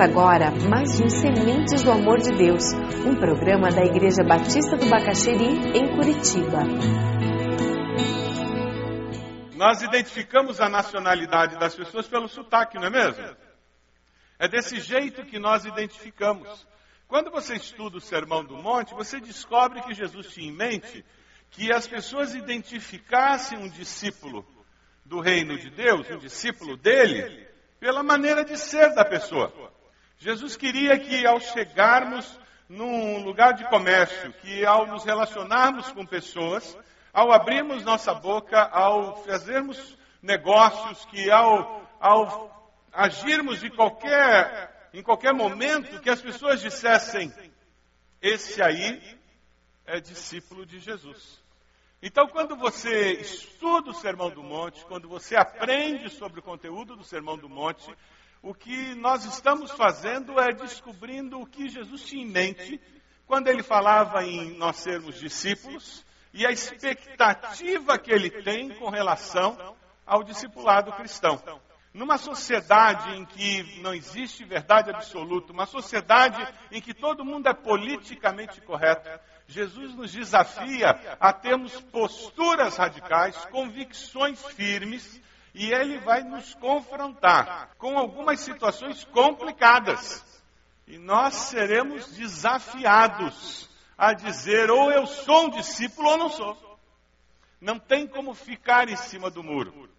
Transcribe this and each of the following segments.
Agora mais um Sementes do Amor de Deus, um programa da Igreja Batista do Bacaxeri, em Curitiba. Nós identificamos a nacionalidade das pessoas pelo sotaque, não é mesmo? É desse jeito que nós identificamos. Quando você estuda o Sermão do Monte, você descobre que Jesus tinha em mente que as pessoas identificassem um discípulo do reino de Deus, um discípulo dele, pela maneira de ser da pessoa. Jesus queria que ao chegarmos num lugar de comércio, que ao nos relacionarmos com pessoas, ao abrirmos nossa boca, ao fazermos negócios, que ao, ao agirmos de qualquer, em qualquer momento, que as pessoas dissessem: esse aí é discípulo de Jesus. Então, quando você estuda o Sermão do Monte, quando você aprende sobre o conteúdo do Sermão do Monte, o que nós estamos fazendo é descobrindo o que Jesus tinha em mente quando ele falava em nós sermos discípulos e a expectativa que ele tem com relação ao discipulado cristão. Numa sociedade em que não existe verdade absoluta, uma sociedade em que todo mundo é politicamente correto, Jesus nos desafia a termos posturas radicais, convicções firmes, e ele vai nos confrontar com algumas situações complicadas. E nós seremos desafiados a dizer: ou eu sou um discípulo ou não sou. Não tem como ficar em cima do muro.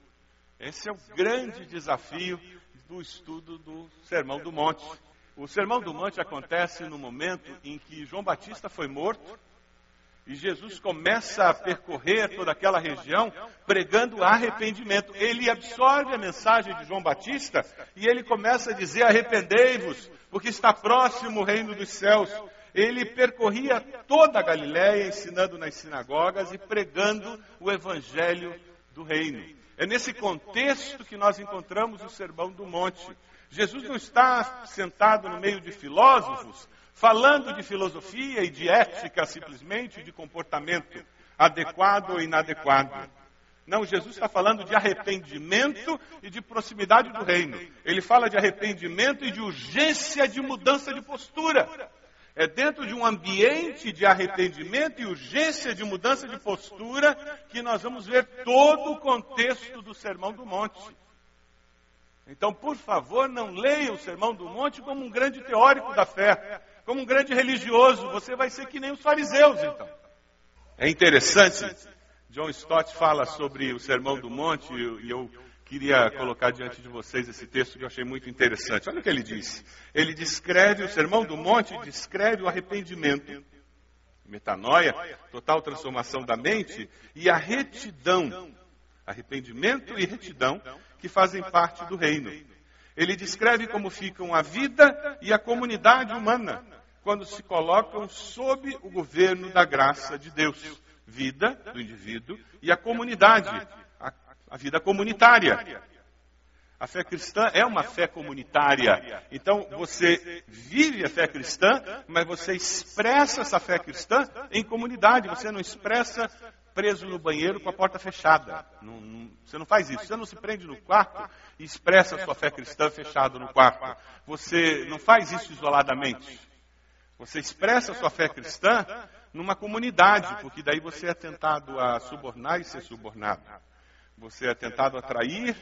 Esse é o grande desafio do estudo do Sermão do Monte. O Sermão do Monte acontece no momento em que João Batista foi morto e Jesus começa a percorrer toda aquela região pregando arrependimento. Ele absorve a mensagem de João Batista e ele começa a dizer: arrependei-vos, porque está próximo o reino dos céus. Ele percorria toda a Galiléia, ensinando nas sinagogas e pregando o evangelho do reino. É nesse contexto que nós encontramos o Sermão do Monte. Jesus não está sentado no meio de filósofos, falando de filosofia e de ética simplesmente, de comportamento adequado ou inadequado. Não, Jesus está falando de arrependimento e de proximidade do reino. Ele fala de arrependimento e de urgência de mudança de postura. É dentro de um ambiente de arrependimento e urgência de mudança de postura que nós vamos ver todo o contexto do Sermão do Monte. Então, por favor, não leia o Sermão do Monte como um grande teórico da fé, como um grande religioso. Você vai ser que nem os fariseus, então. É interessante, John Stott fala sobre o Sermão do Monte e eu queria colocar diante de vocês esse texto que eu achei muito interessante. Olha o que ele disse. Ele descreve, o Sermão do Monte descreve o arrependimento, metanoia, total transformação da mente e a retidão. Arrependimento e retidão que fazem parte do reino. Ele descreve como ficam a vida e a comunidade humana quando se colocam sob o governo da graça de Deus. Vida do indivíduo e a comunidade, a, a vida comunitária. A fé cristã é uma fé comunitária. Então você vive a fé cristã, mas você expressa essa fé cristã em comunidade. Você não expressa preso no banheiro com a porta fechada. Não, não, você não faz isso. Você não se prende no quarto e expressa a sua fé cristã fechado no quarto. Você não faz isso isoladamente. Você expressa a sua fé cristã numa comunidade, porque daí você é tentado a subornar e ser subornado. Você é tentado a trair,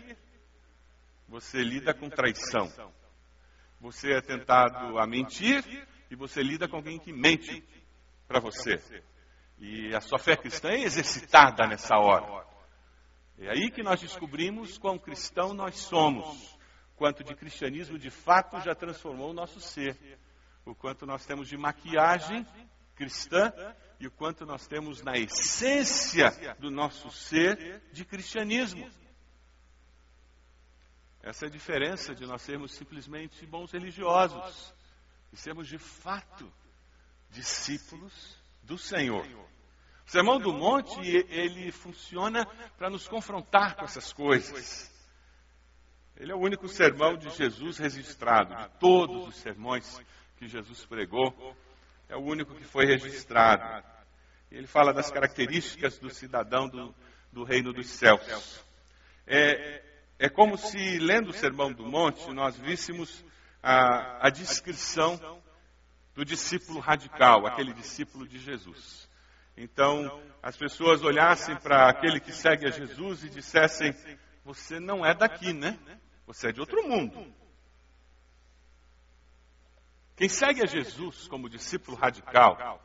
você lida com traição. Você é tentado a mentir e você lida com alguém que mente para você. E a sua fé cristã é exercitada nessa hora. É aí que nós descobrimos quão cristão nós somos, quanto de cristianismo de fato já transformou o nosso ser, o quanto nós temos de maquiagem cristã e o quanto nós temos na essência do nosso ser de cristianismo. Essa é a diferença de nós sermos simplesmente bons religiosos e sermos de fato discípulos do Senhor. O Sermão do Monte, ele funciona para nos confrontar com essas coisas. Ele é o único sermão de Jesus registrado, de todos os sermões que Jesus pregou, é o único que foi registrado. Ele fala das características do cidadão do, do reino dos céus. É, é como se, lendo o Sermão do Monte, nós víssemos a, a descrição do discípulo radical, aquele discípulo de Jesus. Então, as pessoas olhassem para aquele que segue a Jesus e dissessem: Você não é daqui, né? Você é de outro mundo. Quem segue a Jesus como discípulo radical,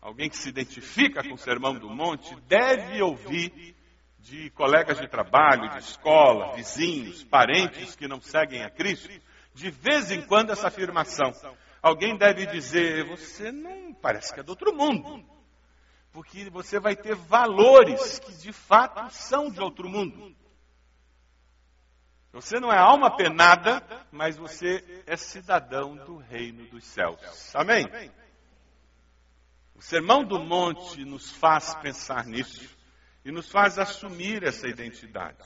alguém que se identifica com o Sermão do Monte, deve ouvir de colegas de trabalho, de escola, vizinhos, parentes que não seguem a Cristo, de vez em quando essa afirmação. Alguém deve dizer: Você não parece que é do outro mundo. Porque você vai ter valores que de fato são de outro mundo. Você não é alma penada, mas você é cidadão do reino dos céus. Amém? O Sermão do Monte nos faz pensar nisso e nos faz assumir essa identidade.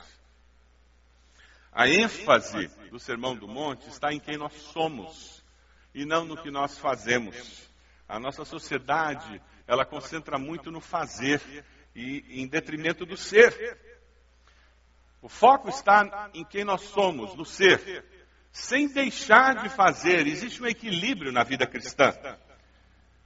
A ênfase do Sermão do Monte está em quem nós somos e não no que nós fazemos. A nossa sociedade, ela concentra muito no fazer e em detrimento do ser. O foco está em quem nós somos, no ser, sem deixar de fazer. Existe um equilíbrio na vida cristã.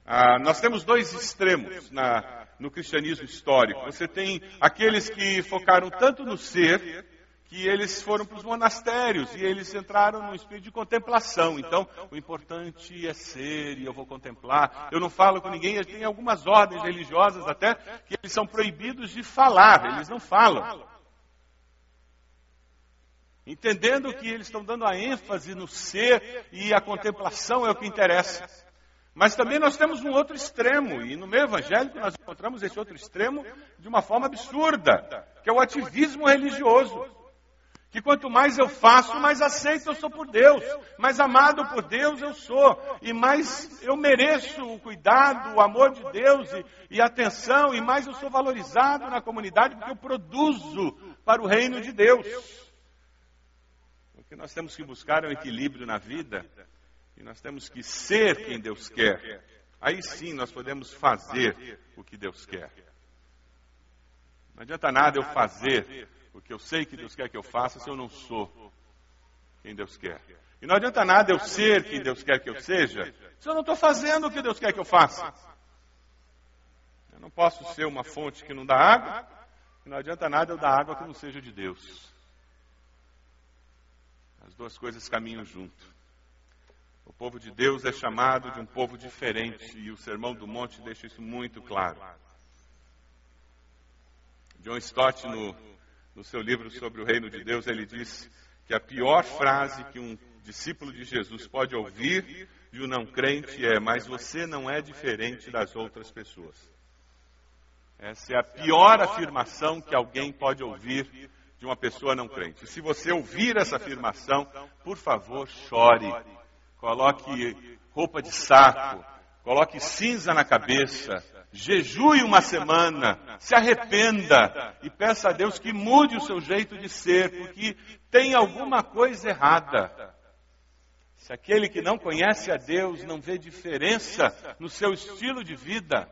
Ah, nós temos dois extremos na, no cristianismo histórico. Você tem aqueles que focaram tanto no ser que eles foram para os monastérios e eles entraram no espírito de contemplação. Então, o importante é ser e eu vou contemplar. Eu não falo com ninguém, tem algumas ordens religiosas até que eles são proibidos de falar, eles não falam entendendo que eles estão dando a ênfase no ser e a contemplação é o que interessa. Mas também nós temos um outro extremo, e no meio evangélico nós encontramos esse outro extremo de uma forma absurda, que é o ativismo religioso. Que quanto mais eu faço, mais aceito eu sou por Deus, mais amado por Deus eu sou, e mais eu mereço o cuidado, o amor de Deus e, e atenção, e mais eu sou valorizado na comunidade porque eu produzo para o reino de Deus que nós temos que buscar um equilíbrio na vida e nós temos que ser quem Deus quer. Aí sim nós podemos fazer o que Deus quer. Não adianta nada eu fazer o que eu sei que Deus quer que eu faça se eu não sou quem Deus quer. E não adianta nada eu ser quem Deus quer que eu seja se eu não estou fazendo o que Deus quer que eu faça. Eu não posso ser uma fonte que não dá água, e não adianta nada eu dar água que não seja de Deus. As duas coisas caminham junto. O povo de Deus é chamado de um povo diferente e o Sermão do Monte deixa isso muito claro. John Stott, no, no seu livro sobre o reino de Deus, ele diz que a pior frase que um discípulo de Jesus pode ouvir de um não crente é: Mas você não é diferente das outras pessoas. Essa é a pior afirmação que alguém pode ouvir de uma pessoa não crente. Se você ouvir essa afirmação, por favor, chore. Coloque roupa de saco, coloque cinza na cabeça, jejue uma semana, se arrependa e peça a Deus que mude o seu jeito de ser, porque tem alguma coisa errada. Se aquele que não conhece a Deus não vê diferença no seu estilo de vida,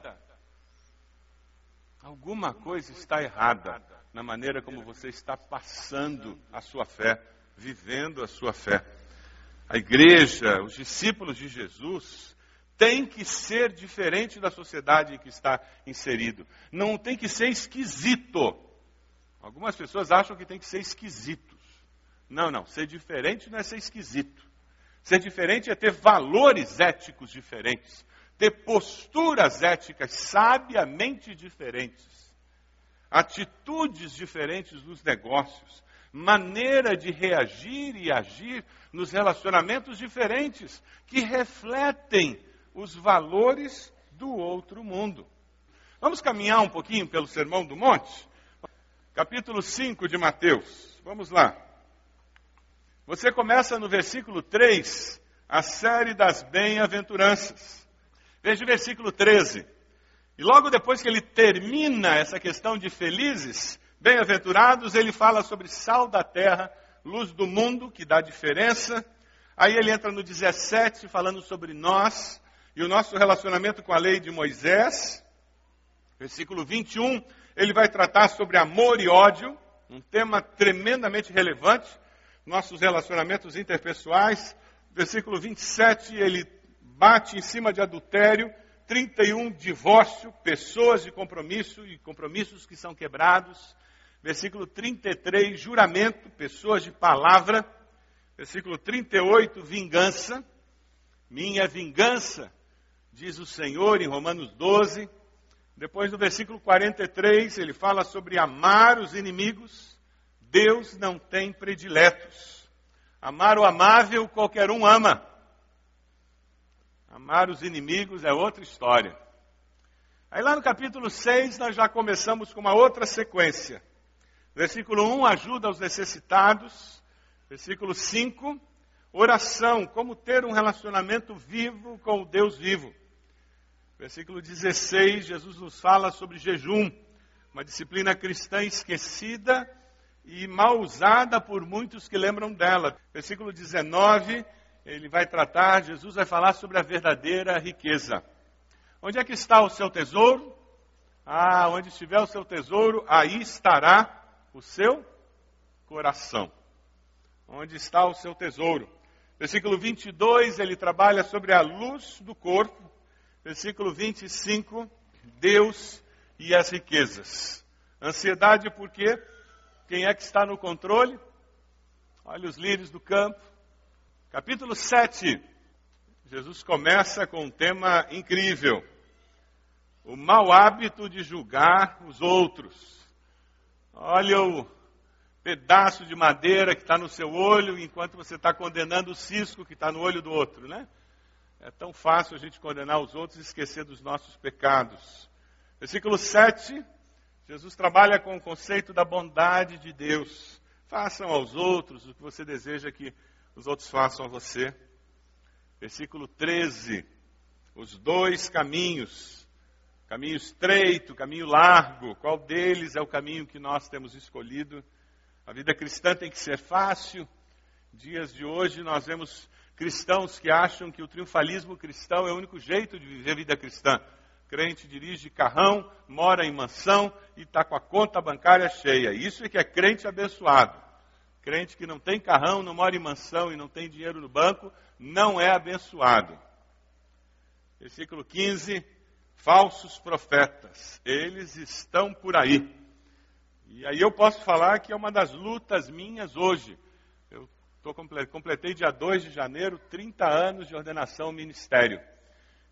alguma coisa está errada na maneira como você está passando a sua fé, vivendo a sua fé. A igreja, os discípulos de Jesus, tem que ser diferente da sociedade em que está inserido. Não tem que ser esquisito. Algumas pessoas acham que tem que ser esquisitos. Não, não. Ser diferente não é ser esquisito. Ser diferente é ter valores éticos diferentes, ter posturas éticas sabiamente diferentes atitudes diferentes nos negócios, maneira de reagir e agir nos relacionamentos diferentes, que refletem os valores do outro mundo. Vamos caminhar um pouquinho pelo Sermão do Monte? Capítulo 5 de Mateus. Vamos lá. Você começa no versículo 3, a série das bem-aventuranças. Veja o versículo 13. E logo depois que ele termina essa questão de felizes, bem-aventurados, ele fala sobre sal da terra, luz do mundo, que dá diferença. Aí ele entra no 17, falando sobre nós e o nosso relacionamento com a lei de Moisés. Versículo 21, ele vai tratar sobre amor e ódio, um tema tremendamente relevante, nossos relacionamentos interpessoais, Versículo 27, ele bate em cima de adultério. 31, divórcio, pessoas de compromisso e compromissos que são quebrados. Versículo 33, juramento, pessoas de palavra. Versículo 38, vingança. Minha vingança, diz o Senhor em Romanos 12. Depois, no versículo 43, ele fala sobre amar os inimigos. Deus não tem prediletos. Amar o amável, qualquer um ama. Amar os inimigos é outra história. Aí lá no capítulo 6 nós já começamos com uma outra sequência. Versículo 1, ajuda aos necessitados. Versículo 5, oração, como ter um relacionamento vivo com o Deus vivo. Versículo 16, Jesus nos fala sobre jejum, uma disciplina cristã esquecida e mal usada por muitos que lembram dela. Versículo 19, ele vai tratar, Jesus vai falar sobre a verdadeira riqueza. Onde é que está o seu tesouro? Ah, onde estiver o seu tesouro, aí estará o seu coração. Onde está o seu tesouro? Versículo 22, ele trabalha sobre a luz do corpo. Versículo 25, Deus e as riquezas. Ansiedade por quê? Quem é que está no controle? Olha os lírios do campo, Capítulo 7. Jesus começa com um tema incrível. O mau hábito de julgar os outros. Olha o pedaço de madeira que está no seu olho, enquanto você está condenando o cisco que está no olho do outro, né? É tão fácil a gente condenar os outros e esquecer dos nossos pecados. Versículo 7, Jesus trabalha com o conceito da bondade de Deus. Façam aos outros o que você deseja que os outros façam a você. Versículo 13. Os dois caminhos, caminho estreito, caminho largo, qual deles é o caminho que nós temos escolhido? A vida cristã tem que ser fácil. Dias de hoje nós vemos cristãos que acham que o triunfalismo cristão é o único jeito de viver a vida cristã. Crente dirige carrão, mora em mansão e está com a conta bancária cheia. Isso é que é crente abençoado. Crente que não tem carrão, não mora em mansão e não tem dinheiro no banco, não é abençoado. Versículo 15: falsos profetas, eles estão por aí. E aí eu posso falar que é uma das lutas minhas hoje. Eu tô, completei dia 2 de janeiro 30 anos de ordenação ao ministério.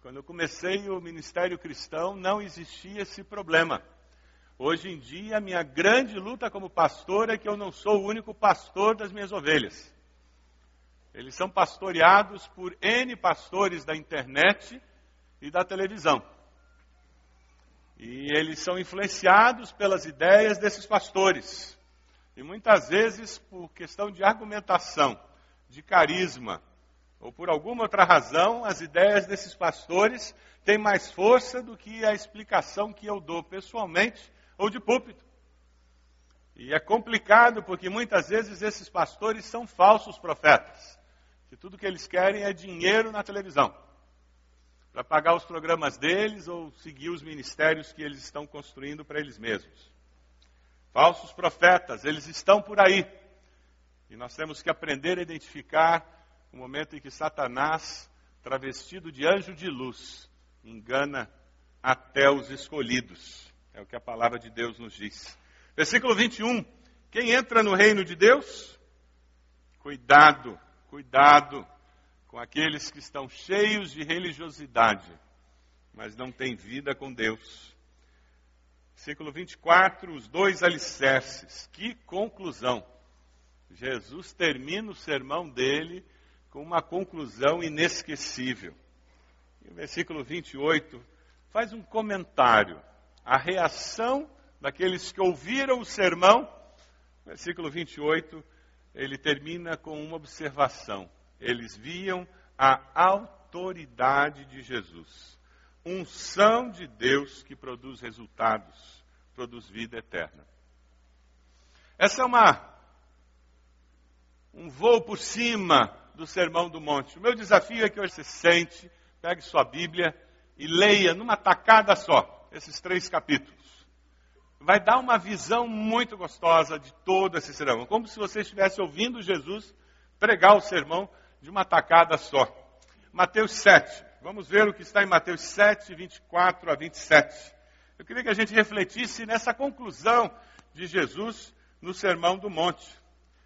Quando eu comecei o ministério cristão, não existia esse problema. Hoje em dia, a minha grande luta como pastor é que eu não sou o único pastor das minhas ovelhas. Eles são pastoreados por N pastores da internet e da televisão. E eles são influenciados pelas ideias desses pastores. E muitas vezes, por questão de argumentação, de carisma, ou por alguma outra razão, as ideias desses pastores têm mais força do que a explicação que eu dou pessoalmente ou de púlpito. E é complicado porque muitas vezes esses pastores são falsos profetas. Que tudo que eles querem é dinheiro na televisão. Para pagar os programas deles ou seguir os ministérios que eles estão construindo para eles mesmos. Falsos profetas, eles estão por aí. E nós temos que aprender a identificar o momento em que Satanás, travestido de anjo de luz, engana até os escolhidos. É o que a palavra de Deus nos diz. Versículo 21. Quem entra no reino de Deus? Cuidado, cuidado com aqueles que estão cheios de religiosidade, mas não têm vida com Deus. Versículo 24, os dois alicerces. Que conclusão! Jesus termina o sermão dele com uma conclusão inesquecível. E o versículo 28 faz um comentário a reação daqueles que ouviram o sermão. Versículo 28, ele termina com uma observação. Eles viam a autoridade de Jesus. Unção de Deus que produz resultados, produz vida eterna. Essa é uma um voo por cima do Sermão do Monte. O meu desafio é que hoje você sente, pegue sua Bíblia e leia numa tacada só esses três capítulos. Vai dar uma visão muito gostosa de todo esse sermão. Como se você estivesse ouvindo Jesus pregar o sermão de uma tacada só. Mateus 7. Vamos ver o que está em Mateus 7, 24 a 27. Eu queria que a gente refletisse nessa conclusão de Jesus no Sermão do Monte.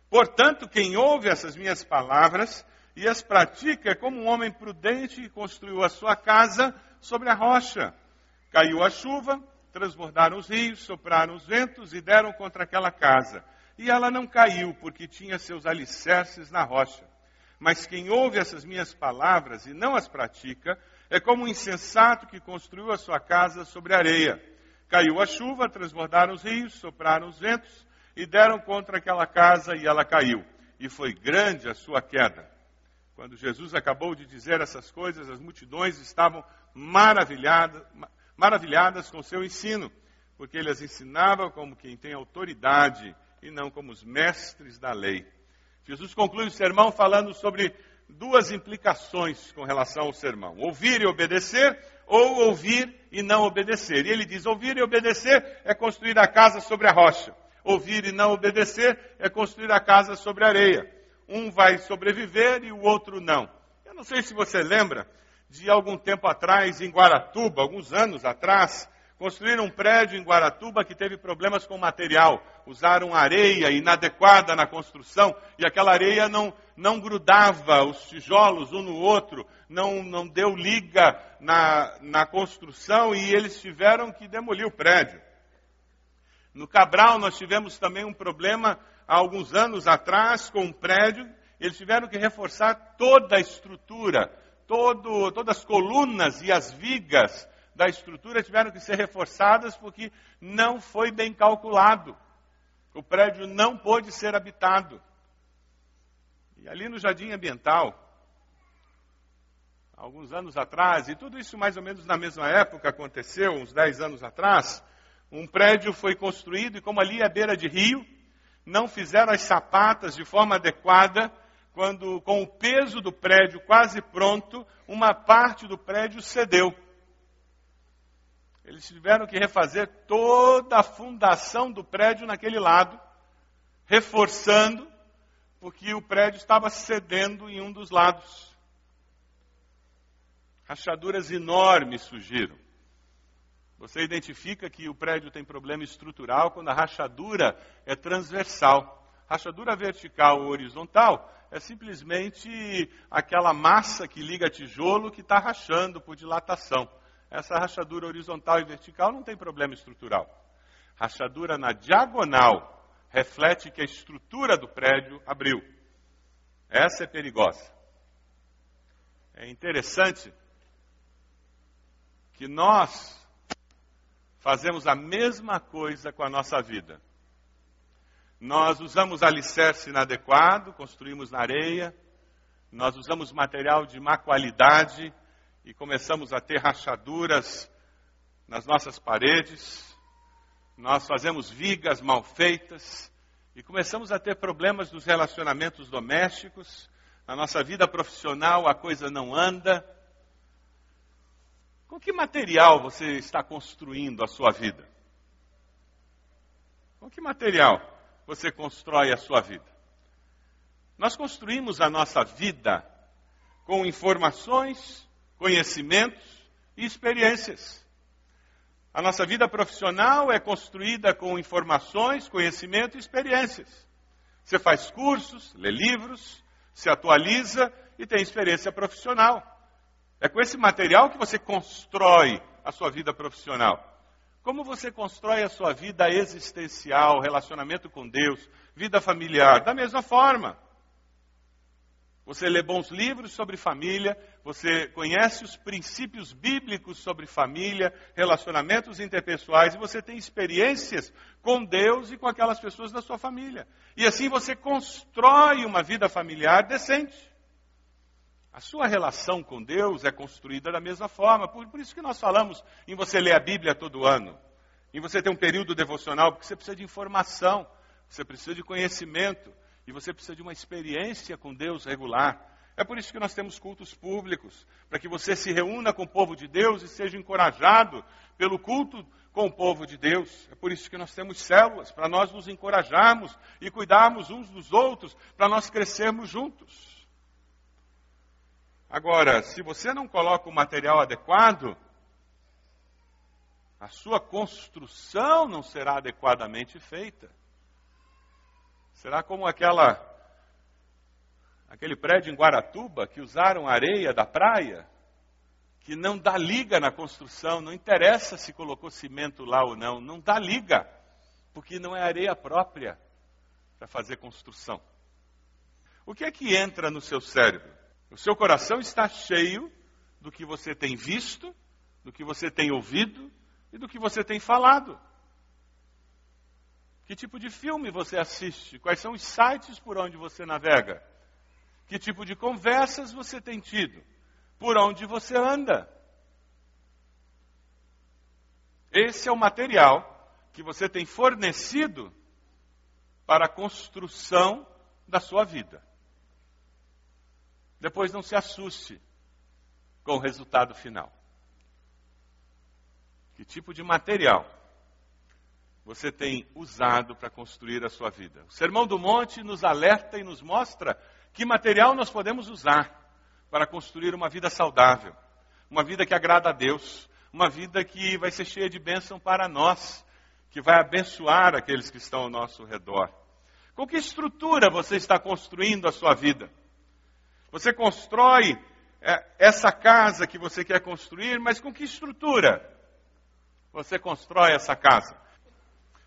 Portanto, quem ouve essas minhas palavras e as pratica é como um homem prudente que construiu a sua casa sobre a rocha. Caiu a chuva, transbordaram os rios, sopraram os ventos e deram contra aquela casa. E ela não caiu, porque tinha seus alicerces na rocha. Mas quem ouve essas minhas palavras e não as pratica, é como um insensato que construiu a sua casa sobre areia. Caiu a chuva, transbordaram os rios, sopraram os ventos e deram contra aquela casa e ela caiu. E foi grande a sua queda. Quando Jesus acabou de dizer essas coisas, as multidões estavam maravilhadas, maravilhadas com seu ensino, porque ele as ensinava como quem tem autoridade e não como os mestres da lei. Jesus conclui o sermão falando sobre duas implicações com relação ao sermão: ouvir e obedecer, ou ouvir e não obedecer. E ele diz: ouvir e obedecer é construir a casa sobre a rocha. Ouvir e não obedecer é construir a casa sobre a areia. Um vai sobreviver e o outro não. Eu não sei se você lembra de algum tempo atrás, em Guaratuba, alguns anos atrás, construíram um prédio em Guaratuba que teve problemas com material. Usaram areia inadequada na construção e aquela areia não, não grudava os tijolos um no outro, não, não deu liga na, na construção e eles tiveram que demolir o prédio. No Cabral, nós tivemos também um problema há alguns anos atrás com um prédio. Eles tiveram que reforçar toda a estrutura todo, todas as colunas e as vigas da estrutura tiveram que ser reforçadas porque não foi bem calculado. O prédio não pôde ser habitado. E ali no Jardim Ambiental, alguns anos atrás, e tudo isso mais ou menos na mesma época aconteceu, uns 10 anos atrás, um prédio foi construído e como ali é beira de rio, não fizeram as sapatas de forma adequada quando, com o peso do prédio quase pronto, uma parte do prédio cedeu. Eles tiveram que refazer toda a fundação do prédio naquele lado, reforçando, porque o prédio estava cedendo em um dos lados. Rachaduras enormes surgiram. Você identifica que o prédio tem problema estrutural quando a rachadura é transversal. Rachadura vertical ou horizontal é simplesmente aquela massa que liga tijolo que está rachando por dilatação. Essa rachadura horizontal e vertical não tem problema estrutural. Rachadura na diagonal reflete que a estrutura do prédio abriu. Essa é perigosa. É interessante que nós fazemos a mesma coisa com a nossa vida. Nós usamos alicerce inadequado, construímos na areia, nós usamos material de má qualidade e começamos a ter rachaduras nas nossas paredes, nós fazemos vigas mal feitas e começamos a ter problemas nos relacionamentos domésticos, na nossa vida profissional a coisa não anda. Com que material você está construindo a sua vida? Com que material? Você constrói a sua vida. Nós construímos a nossa vida com informações, conhecimentos e experiências. A nossa vida profissional é construída com informações, conhecimento e experiências. Você faz cursos, lê livros, se atualiza e tem experiência profissional. É com esse material que você constrói a sua vida profissional. Como você constrói a sua vida existencial, relacionamento com Deus, vida familiar? Da mesma forma. Você lê bons livros sobre família, você conhece os princípios bíblicos sobre família, relacionamentos interpessoais, e você tem experiências com Deus e com aquelas pessoas da sua família. E assim você constrói uma vida familiar decente. A sua relação com Deus é construída da mesma forma. Por, por, isso que nós falamos em você ler a Bíblia todo ano, em você ter um período devocional, porque você precisa de informação, você precisa de conhecimento e você precisa de uma experiência com Deus regular. É por isso que nós temos cultos públicos, para que você se reúna com o povo de Deus e seja encorajado pelo culto com o povo de Deus. É por isso que nós temos células, para nós nos encorajarmos e cuidarmos uns dos outros, para nós crescermos juntos. Agora, se você não coloca o material adequado, a sua construção não será adequadamente feita. Será como aquela aquele prédio em Guaratuba que usaram areia da praia, que não dá liga na construção, não interessa se colocou cimento lá ou não, não dá liga, porque não é areia própria para fazer construção. O que é que entra no seu cérebro? O seu coração está cheio do que você tem visto, do que você tem ouvido e do que você tem falado. Que tipo de filme você assiste? Quais são os sites por onde você navega? Que tipo de conversas você tem tido? Por onde você anda? Esse é o material que você tem fornecido para a construção da sua vida. Depois não se assuste com o resultado final. Que tipo de material você tem usado para construir a sua vida? O Sermão do Monte nos alerta e nos mostra que material nós podemos usar para construir uma vida saudável, uma vida que agrada a Deus, uma vida que vai ser cheia de bênção para nós, que vai abençoar aqueles que estão ao nosso redor. Com que estrutura você está construindo a sua vida? Você constrói é, essa casa que você quer construir, mas com que estrutura você constrói essa casa?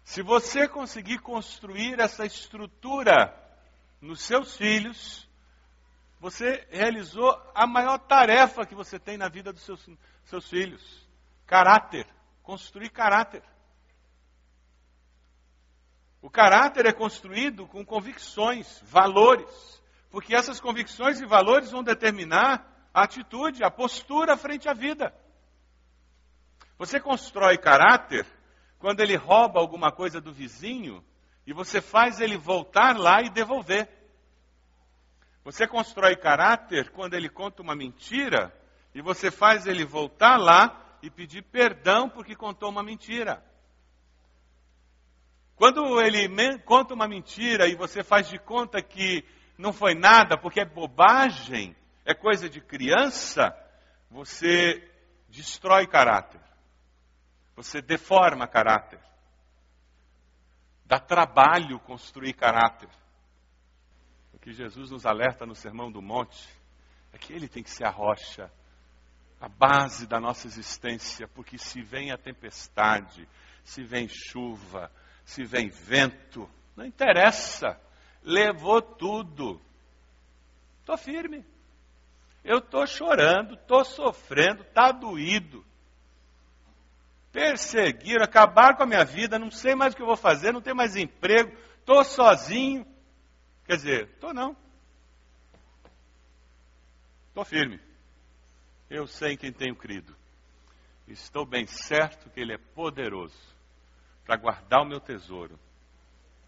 Se você conseguir construir essa estrutura nos seus filhos, você realizou a maior tarefa que você tem na vida dos seus, seus filhos: caráter. Construir caráter. O caráter é construído com convicções, valores. Porque essas convicções e valores vão determinar a atitude, a postura frente à vida. Você constrói caráter quando ele rouba alguma coisa do vizinho e você faz ele voltar lá e devolver. Você constrói caráter quando ele conta uma mentira e você faz ele voltar lá e pedir perdão porque contou uma mentira. Quando ele conta uma mentira e você faz de conta que não foi nada, porque é bobagem, é coisa de criança, você destrói caráter. Você deforma caráter. Dá trabalho construir caráter. O que Jesus nos alerta no Sermão do Monte é que ele tem que ser a rocha, a base da nossa existência, porque se vem a tempestade, se vem chuva, se vem vento, não interessa levou tudo. Estou firme. Eu estou chorando, estou sofrendo, está doído. Perseguiram, acabaram com a minha vida, não sei mais o que eu vou fazer, não tenho mais emprego, estou sozinho. Quer dizer, estou não. Estou firme. Eu sei em quem tenho crido. Estou bem certo que Ele é poderoso para guardar o meu tesouro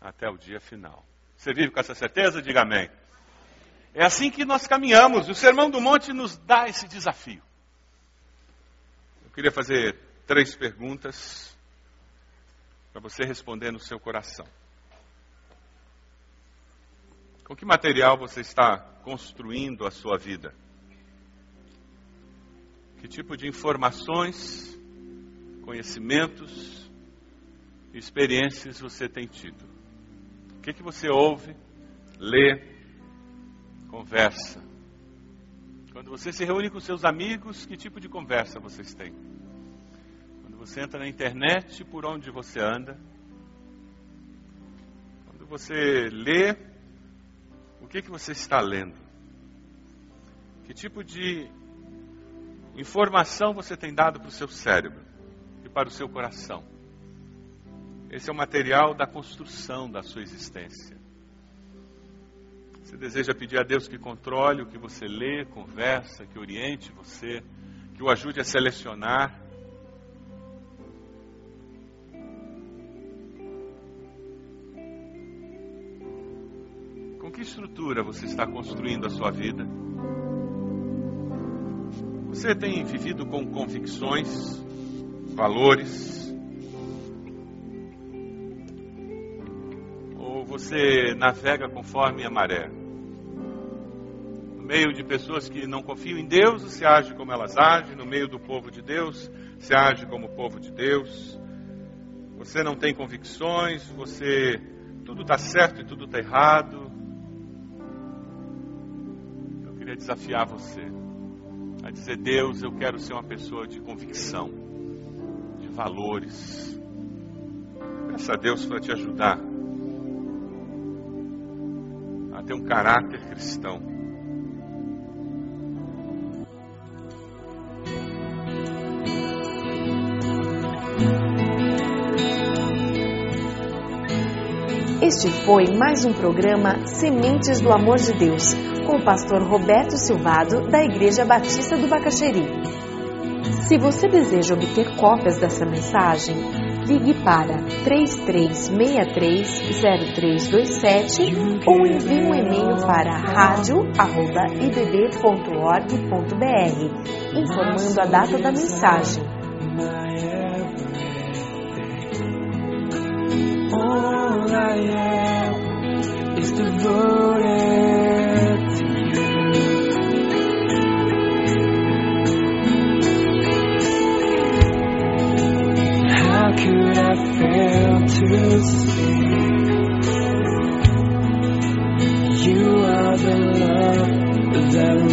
até o dia final. Você vive com essa certeza? Diga amém. É assim que nós caminhamos. O Sermão do Monte nos dá esse desafio. Eu queria fazer três perguntas para você responder no seu coração. Com que material você está construindo a sua vida? Que tipo de informações, conhecimentos, experiências você tem tido? Que, que você ouve, lê, conversa? Quando você se reúne com seus amigos, que tipo de conversa vocês têm? Quando você entra na internet, por onde você anda? Quando você lê, o que, que você está lendo? Que tipo de informação você tem dado para o seu cérebro e para o seu coração? Esse é o material da construção da sua existência. Você deseja pedir a Deus que controle o que você lê, conversa, que oriente você, que o ajude a selecionar. Com que estrutura você está construindo a sua vida? Você tem vivido com convicções, valores, você navega conforme a maré. No meio de pessoas que não confiam em Deus, você age como elas agem. No meio do povo de Deus, você age como o povo de Deus. Você não tem convicções, você tudo está certo e tudo está errado. Eu queria desafiar você a dizer: Deus, eu quero ser uma pessoa de convicção, de valores. Peça a Deus para te ajudar ter um caráter cristão. Este foi mais um programa Sementes do Amor de Deus, com o pastor Roberto Silvado, da Igreja Batista do Bacaxeri. Se você deseja obter cópias dessa mensagem, ligue para 33630327 ou envie um e-mail para radio@ibb.org.br, informando a data da mensagem. All I is devoted to see. You are the love that